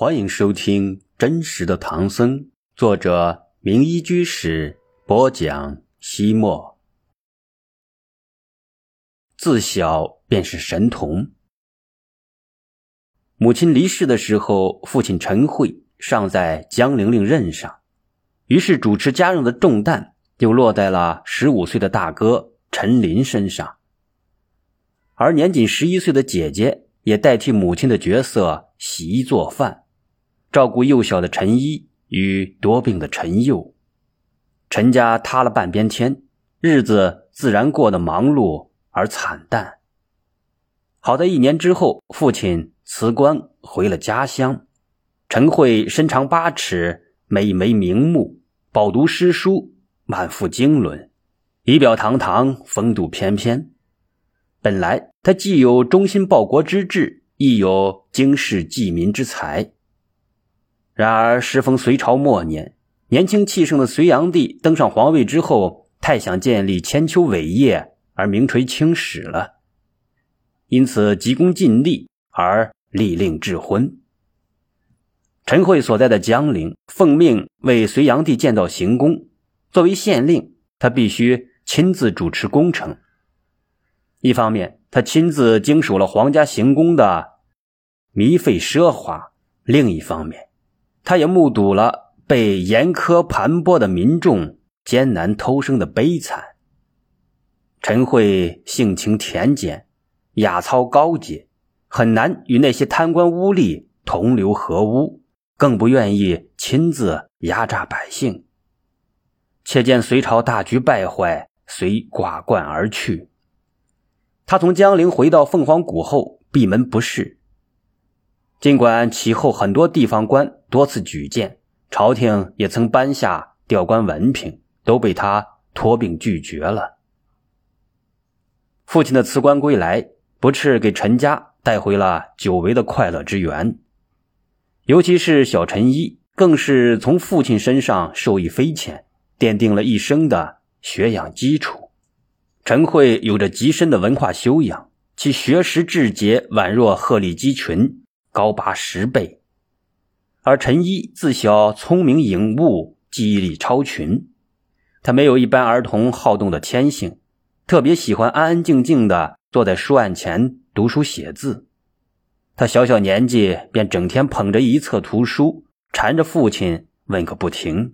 欢迎收听《真实的唐僧》，作者名医居士播讲。西莫自小便是神童。母亲离世的时候，父亲陈慧尚在江玲玲任上，于是主持家用的重担就落在了十五岁的大哥陈林身上，而年仅十一岁的姐姐也代替母亲的角色洗衣做饭。照顾幼小的陈一与多病的陈佑，陈家塌了半边天，日子自然过得忙碌而惨淡。好在一年之后，父亲辞官回了家乡，陈慧身长八尺，美眉明目，饱读诗书，满腹经纶，仪表堂堂，风度翩翩。本来他既有忠心报国之志，亦有经世济民之才。然而，时逢隋朝末年，年轻气盛的隋炀帝登上皇位之后，太想建立千秋伟业而名垂青史了，因此急功近利而立令智婚。陈慧所在的江陵奉命为隋炀帝建造行宫，作为县令，他必须亲自主持工程。一方面，他亲自经手了皇家行宫的靡费奢华；另一方面，他也目睹了被严苛盘剥的民众艰难偷生的悲惨。陈慧性情恬简，雅操高洁，很难与那些贪官污吏同流合污，更不愿意亲自压榨百姓。且见隋朝大局败坏，遂寡冠而去。他从江陵回到凤凰谷后，闭门不仕。尽管其后很多地方官多次举荐，朝廷也曾颁下调官文凭，都被他托病拒绝了。父亲的辞官归来，不啻给陈家带回了久违的快乐之源。尤其是小陈一，更是从父亲身上受益匪浅，奠定了一生的学养基础。陈慧有着极深的文化修养，其学识志节宛若鹤立鸡群。高拔十倍，而陈一自小聪明颖悟，记忆力超群。他没有一般儿童好动的天性，特别喜欢安安静静的坐在书案前读书写字。他小小年纪便整天捧着一册图书，缠着父亲问个不停。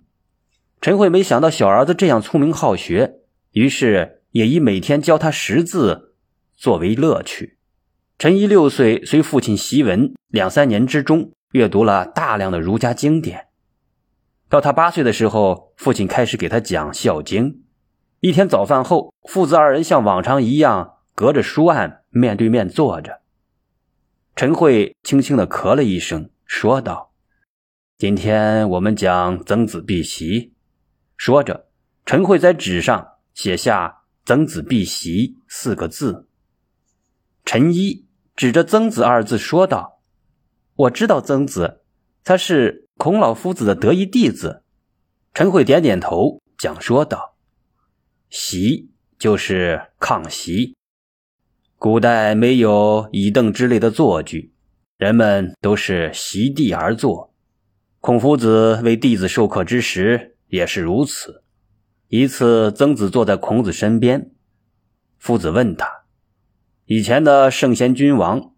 陈慧没想到小儿子这样聪明好学，于是也以每天教他识字作为乐趣。陈一六岁，随父亲习文，两三年之中阅读了大量的儒家经典。到他八岁的时候，父亲开始给他讲《孝经》。一天早饭后，父子二人像往常一样隔着书案面对面坐着。陈慧轻轻的咳了一声，说道：“今天我们讲曾子避席。”说着，陈慧在纸上写下“曾子避席”四个字。陈一。指着“曾子”二字说道：“我知道曾子，他是孔老夫子的得意弟子。”陈慧点点头，讲说道：“席就是炕席。古代没有椅凳之类的坐具，人们都是席地而坐。孔夫子为弟子授课之时也是如此。一次，曾子坐在孔子身边，夫子问他。”以前的圣贤君王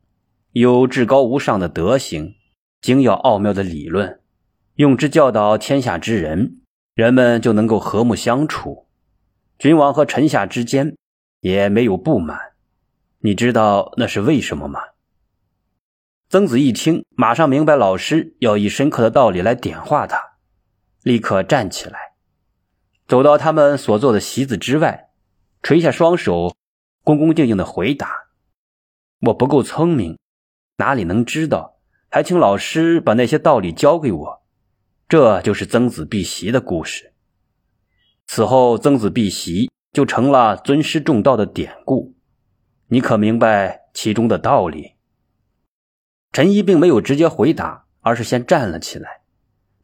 有至高无上的德行，精要奥妙的理论，用之教导天下之人，人们就能够和睦相处。君王和臣下之间也没有不满。你知道那是为什么吗？曾子一听，马上明白老师要以深刻的道理来点化他，立刻站起来，走到他们所坐的席子之外，垂下双手。恭恭敬敬的回答：“我不够聪明，哪里能知道？还请老师把那些道理教给我。”这就是曾子避席的故事。此后，曾子避席就成了尊师重道的典故。你可明白其中的道理？陈一并没有直接回答，而是先站了起来，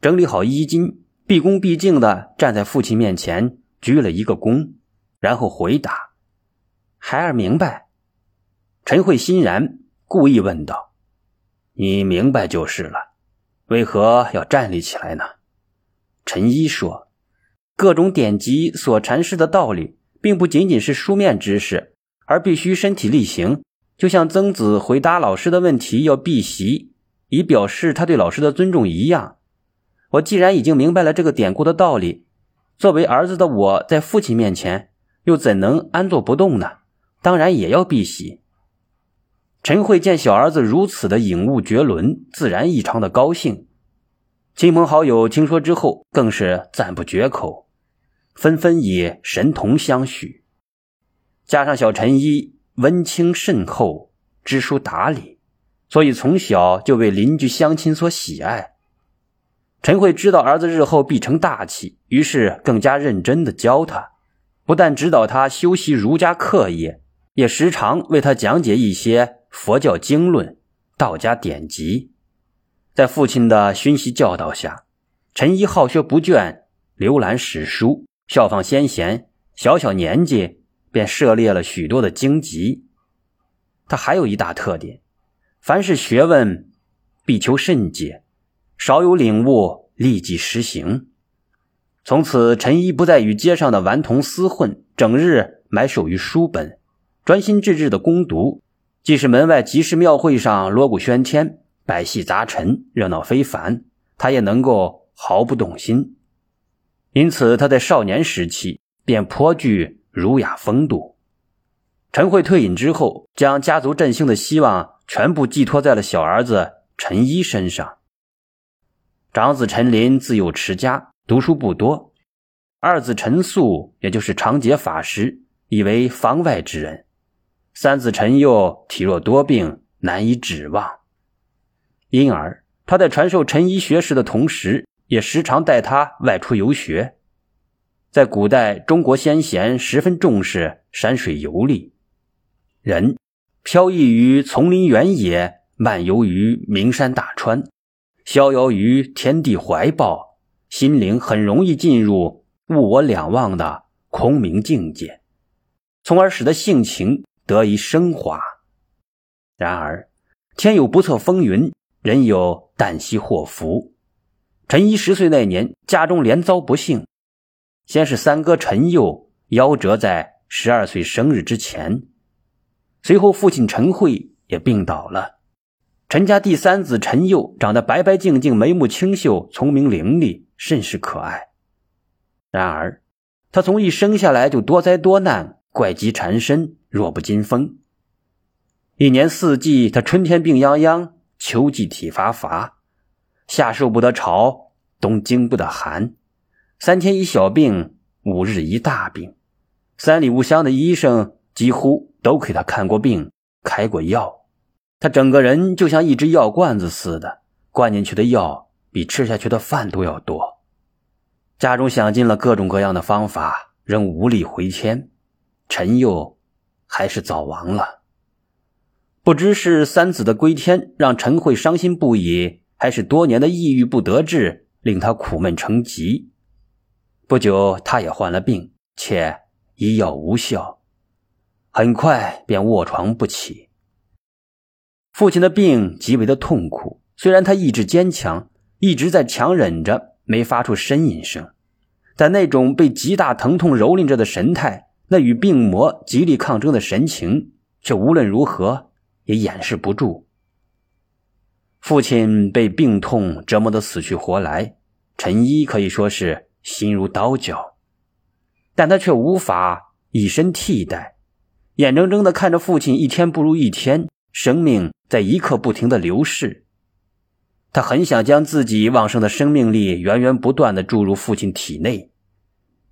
整理好衣襟，毕恭毕敬的站在父亲面前，鞠了一个躬，然后回答。孩儿明白，陈慧欣然，故意问道：“你明白就是了。为何要站立起来呢？陈一说：“各种典籍所阐释的道理，并不仅仅是书面知识，而必须身体力行。就像曾子回答老师的问题要避席，以表示他对老师的尊重一样。我既然已经明白了这个典故的道理，作为儿子的我在父亲面前又怎能安坐不动呢？当然也要避席。”陈慧见小儿子如此的颖悟绝伦，自然异常的高兴。亲朋好友听说之后，更是赞不绝口，纷纷以神童相许。加上小陈一温清慎厚，知书达理，所以从小就为邻居乡亲所喜爱。陈慧知道儿子日后必成大器，于是更加认真的教他，不但指导他修习儒家课业，也时常为他讲解一些。佛教经论、道家典籍，在父亲的熏习教导下，陈一好学不倦，浏览史书，效仿先贤。小小年纪便涉猎了许多的经籍。他还有一大特点：凡是学问，必求甚解，少有领悟，立即实行。从此，陈一不再与街上的顽童厮混，整日埋首于书本，专心致志的攻读。即使门外集市庙会上锣鼓喧天、百戏杂陈、热闹非凡，他也能够毫不动心。因此，他在少年时期便颇具儒雅风度。陈慧退隐之后，将家族振兴的希望全部寄托在了小儿子陈一身上。长子陈林自幼持家，读书不多；二子陈素，也就是长节法师，以为房外之人。三子陈佑体弱多病，难以指望，因而他在传授陈一学识的同时，也时常带他外出游学。在古代，中国先贤十分重视山水游历，人飘逸于丛林原野，漫游于名山大川，逍遥于天地怀抱，心灵很容易进入物我两忘的空明境界，从而使得性情。得以升华。然而，天有不测风云，人有旦夕祸福。陈一十岁那年，家中连遭不幸。先是三哥陈佑夭折在十二岁生日之前，随后父亲陈慧也病倒了。陈家第三子陈佑长得白白净净，眉目清秀，聪明伶俐，甚是可爱。然而，他从一生下来就多灾多难，怪疾缠身。弱不禁风。一年四季，他春天病殃殃，秋季体乏乏，夏受不得潮，冬经不得寒。三天一小病，五日一大病。三里五乡的医生几乎都给他看过病，开过药。他整个人就像一只药罐子似的，灌进去的药比吃下去的饭都要多。家中想尽了各种各样的方法，仍无力回天。陈佑。还是早亡了。不知是三子的归天让陈慧伤心不已，还是多年的抑郁不得志令他苦闷成疾。不久，他也患了病，且医药无效，很快便卧床不起。父亲的病极为的痛苦，虽然他意志坚强，一直在强忍着，没发出呻吟声，但那种被极大疼痛蹂躏着的神态。那与病魔极力抗争的神情，却无论如何也掩饰不住。父亲被病痛折磨得死去活来，陈一可以说是心如刀绞，但他却无法以身替代，眼睁睁的看着父亲一天不如一天，生命在一刻不停的流逝。他很想将自己旺盛的生命力源源不断的注入父亲体内，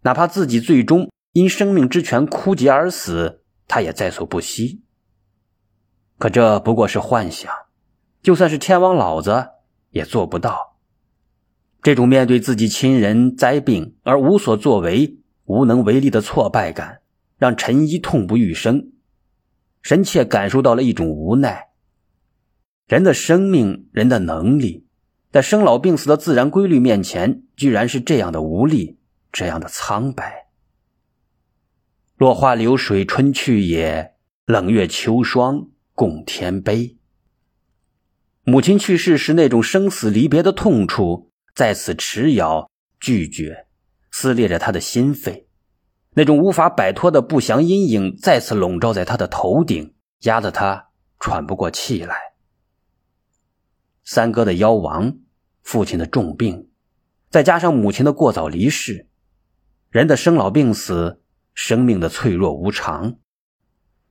哪怕自己最终。因生命之泉枯竭而死，他也在所不惜。可这不过是幻想，就算是天王老子也做不到。这种面对自己亲人灾病而无所作为、无能为力的挫败感，让陈一痛不欲生，深切感受到了一种无奈。人的生命、人的能力，在生老病死的自然规律面前，居然是这样的无力，这样的苍白。落花流水春去也，冷月秋霜共天悲。母亲去世时那种生死离别的痛楚再次持咬拒绝，撕裂着他的心肺。那种无法摆脱的不祥阴影再次笼罩在他的头顶，压得他喘不过气来。三哥的夭亡，父亲的重病，再加上母亲的过早离世，人的生老病死，生命的脆弱无常，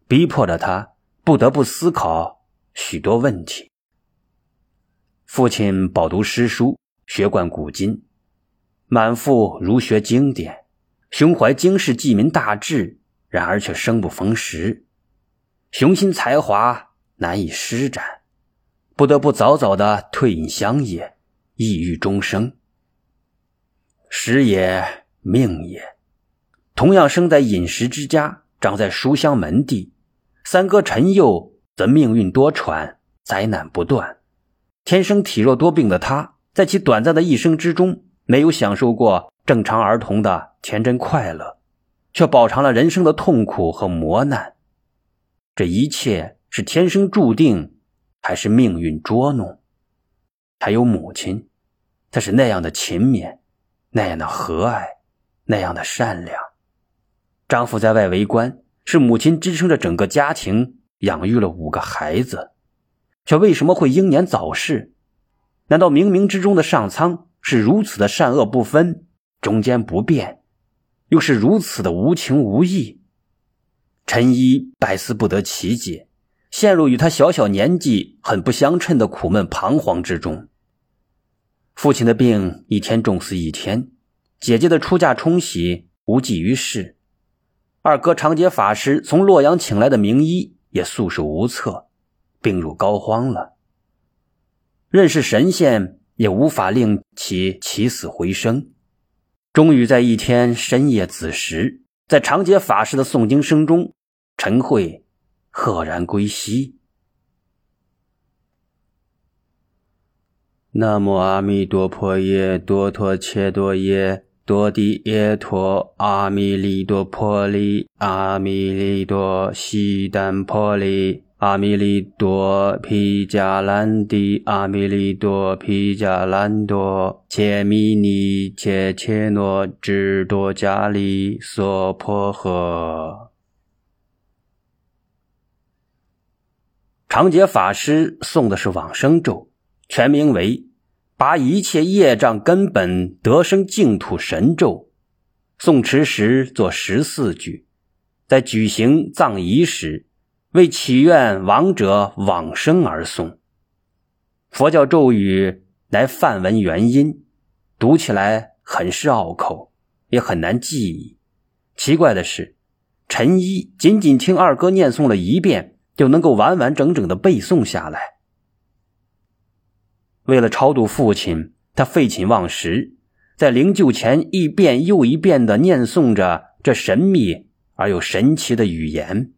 逼迫着他不得不思考许多问题。父亲饱读诗书，学贯古今，满腹儒学经典。胸怀经世济民大志，然而却生不逢时，雄心才华难以施展，不得不早早的退隐乡野，抑郁终生。时也，命也。同样生在饮食之家，长在书香门第，三哥陈佑则命运多舛，灾难不断。天生体弱多病的他，在其短暂的一生之中，没有享受过。正常儿童的天真快乐，却饱尝了人生的痛苦和磨难。这一切是天生注定，还是命运捉弄？还有母亲，她是那样的勤勉，那样的和蔼，那样的善良。丈夫在外为官，是母亲支撑着整个家庭，养育了五个孩子，却为什么会英年早逝？难道冥冥之中的上苍是如此的善恶不分？中间不变，又是如此的无情无义。陈一百思不得其解，陷入与他小小年纪很不相称的苦闷彷徨之中。父亲的病一天重似一天，姐姐的出嫁冲喜无济于事，二哥长街法师从洛阳请来的名医也束手无策，病入膏肓了。认识神仙也无法令其起死回生。终于在一天深夜子时，在长街法师的诵经声中，陈慧赫然归西。南无阿弥陀佛耶，多陀切多耶，多地耶陀，阿弥利多婆利，阿弥利多悉丹婆利。阿弥利多毗迦兰帝，阿弥利多毗迦兰多，切弥尼切切诺智多迦利娑婆诃。长劫法师诵的是往生咒，全名为“拔一切业障根本得生净土神咒”。诵持时做十四句，在举行葬仪时。为祈愿亡者往生而诵。佛教咒语乃梵文原音，读起来很是拗口，也很难记忆。奇怪的是，陈一仅仅听二哥念诵了一遍，就能够完完整整的背诵下来。为了超度父亲，他废寝忘食，在灵柩前一遍又一遍的念诵着这神秘而又神奇的语言。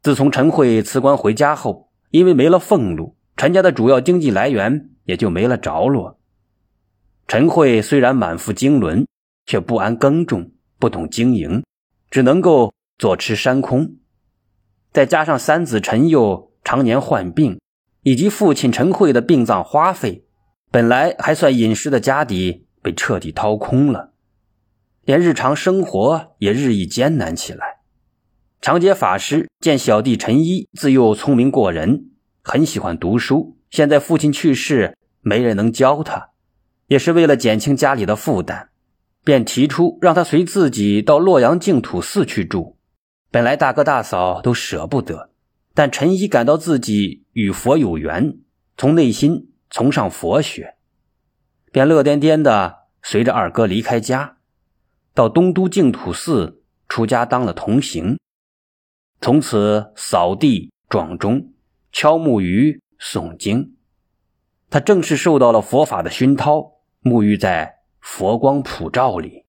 自从陈慧辞官回家后，因为没了俸禄，陈家的主要经济来源也就没了着落。陈慧虽然满腹经纶，却不安耕种，不懂经营，只能够坐吃山空。再加上三子陈佑常年患病，以及父亲陈慧的殡葬花费，本来还算殷实的家底被彻底掏空了，连日常生活也日益艰难起来。长街法师见小弟陈一自幼聪明过人，很喜欢读书。现在父亲去世，没人能教他，也是为了减轻家里的负担，便提出让他随自己到洛阳净土寺去住。本来大哥大嫂都舍不得，但陈一感到自己与佛有缘，从内心崇尚佛学，便乐颠颠的随着二哥离开家，到东都净土寺出家当了童行。从此扫地、撞钟、敲木鱼、诵经，他正式受到了佛法的熏陶，沐浴在佛光普照里。